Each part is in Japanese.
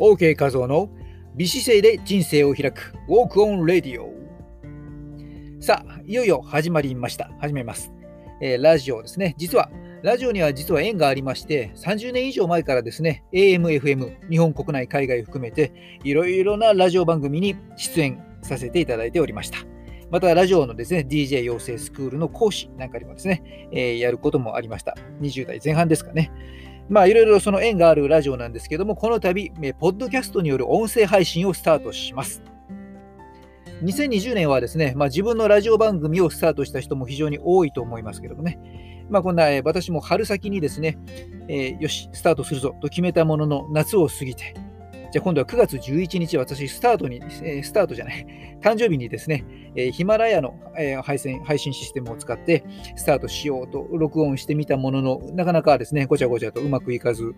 OK 画像の美姿勢で人生を開く Walk on Radio さあ、いよいよ始まりました。始めます。えー、ラジオですね。実は、ラジオには実は縁がありまして、30年以上前からですね、AM、FM、日本国内、海外含めて、いろいろなラジオ番組に出演させていただいておりました。また、ラジオのですね、DJ 養成スクールの講師なんかにもですね、えー、やることもありました。20代前半ですかね。まあ、いろいろその縁があるラジオなんですけども、この度、ポッドキャストによる音声配信をスタートします。2020年はですね、まあ、自分のラジオ番組をスタートした人も非常に多いと思いますけどもね、まあ、こんな、え、私も春先にですね、えー、よし、スタートするぞと決めたものの夏を過ぎて、じゃあ今度は9月11日、私、スタートに、えー、スタートじゃない、誕生日にですね、えー、ヒマラヤの、えー、配信配信システムを使ってスタートしようと録音してみたものの、なかなかですね、ごちゃごちゃとうまくいかず、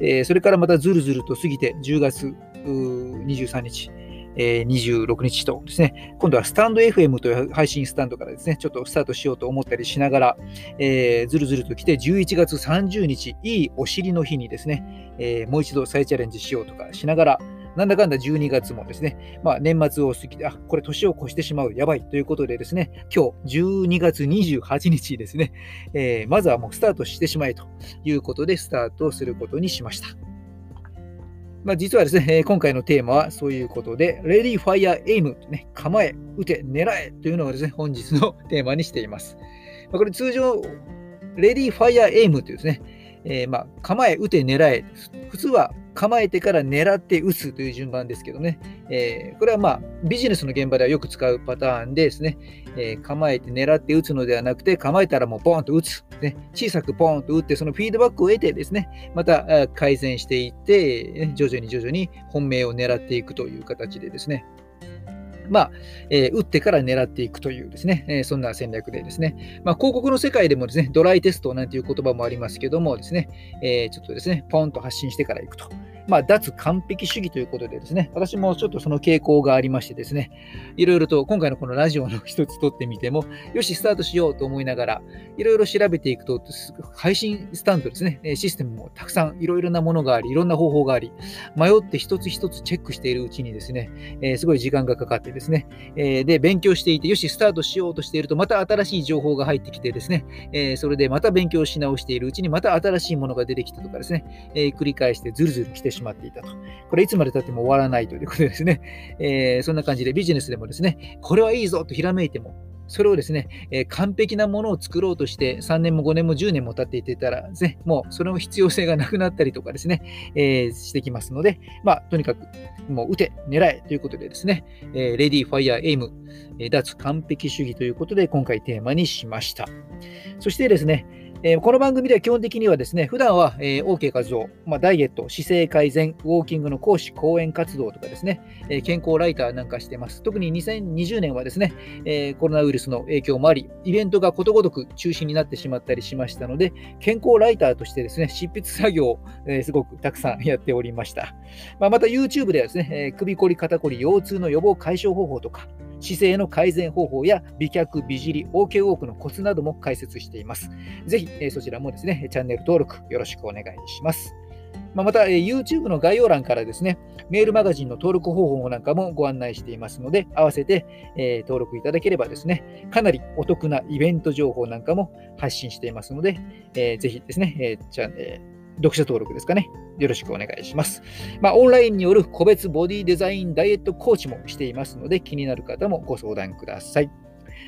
えー、それからまたずるずると過ぎて10月23日、え、26日とですね、今度はスタンド FM という配信スタンドからですね、ちょっとスタートしようと思ったりしながら、えー、ずるずると来て、11月30日、いいお尻の日にですね、えー、もう一度再チャレンジしようとかしながら、なんだかんだ12月もですね、まあ、年末を過ぎて、あ、これ年を越してしまう、やばいということでですね、今日12月28日ですね、えー、まずはもうスタートしてしまえということで、スタートすることにしました。まあ、実はですね、今回のテーマはそういうことで、Ready, Fire, Aim、ね、構え、打て、狙えというのがですね、本日のテーマにしています。ま、これ通常、Ready, Fire, Aim というですね、えー、まあ構え、撃て、狙え。普通は構えてから狙って撃つという順番ですけどね、えー、これはまあビジネスの現場ではよく使うパターンでですね、えー、構えて狙って撃つのではなくて、構えたらもうポーンと撃つ、ね、小さくポーンと撃って、そのフィードバックを得てですね、また改善していって、徐々に徐々に本命を狙っていくという形でですね、まあ、えー、打ってから狙っていくというですね、えー、そんな戦略でですね、まあ、広告の世界でもですね、ドライテストなんていう言葉もありますけどもですね、えー、ちょっとですね、ポンと発信してから行くと。まあ、脱完璧主義ということでですね、私もちょっとその傾向がありましてですね、いろいろと今回のこのラジオの一つ撮ってみても、よし、スタートしようと思いながら、いろいろ調べていくと、配信スタンドですね、システムもたくさんいろいろなものがあり、いろんな方法があり、迷って一つ一つチェックしているうちにですね、えー、すごい時間がかかってですね、えー、で、勉強していて、よし、スタートしようとしていると、また新しい情報が入ってきてですね、えー、それでまた勉強し直しているうちに、また新しいものが出てきたとかですね、え繰り返してずるずる来てしまっていたと。これいつまで経っても終わらないということですね。えー、そんな感じでビジネスでもですね、これはいいぞとひらめいても、それをですね、えー、完璧なものを作ろうとして3年も5年も10年も経っていてたらね、もうその必要性がなくなったりとかですね、えー、してきますので、まあ、とにかくもう打て、狙えということでですね、えー、レディー、ファイア、エイム、脱完璧主義ということで今回テーマにしました。そしてですね、えー、この番組では基本的にはですね、普段は、えー、OK 活動、まあ、ダイエット、姿勢改善、ウォーキングの講師、講演活動とかですね、えー、健康ライターなんかしてます。特に2020年はですね、え、コロナウイルスの影響もあり、イベントがことごとく中止になってしまったりしましたので、健康ライターとしてですね、執筆作業を、え、すごくたくさんやっておりました。まあ、また YouTube ではですね、え、首こり、肩こり、腰痛の予防解消方法とか、姿勢の改善方法や美脚、美尻、OK ウォークのコツなども解説しています。ぜひ、えそちらもですね、チャンネル登録よろしくお願いします。ままた、え YouTube の概要欄からですね、メールマガジンの登録方法なんかもご案内していますので、合わせて、え登録いただければですね、かなりお得なイベント情報なんかも発信していますので、えー、ぜひですね、えー、チャンネル読者登録ですかね。よろしくお願いします。まあ、オンラインによる個別ボディデザインダイエットコーチもしていますので、気になる方もご相談ください。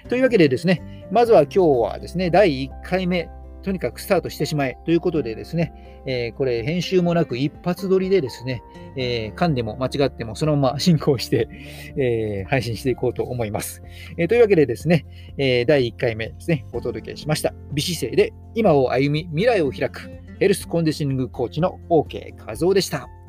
というわけでですね、まずは今日はですね、第1回目、とにかくスタートしてしまえということでですね、えー、これ編集もなく一発撮りでですね、えー、噛んでも間違ってもそのまま進行して、えー、配信していこうと思います。えというわけでですね、え第1回目ですね、お届けしました。美姿勢で今を歩み未来を開くヘルスコンディショニングコーチの OK 画像でした。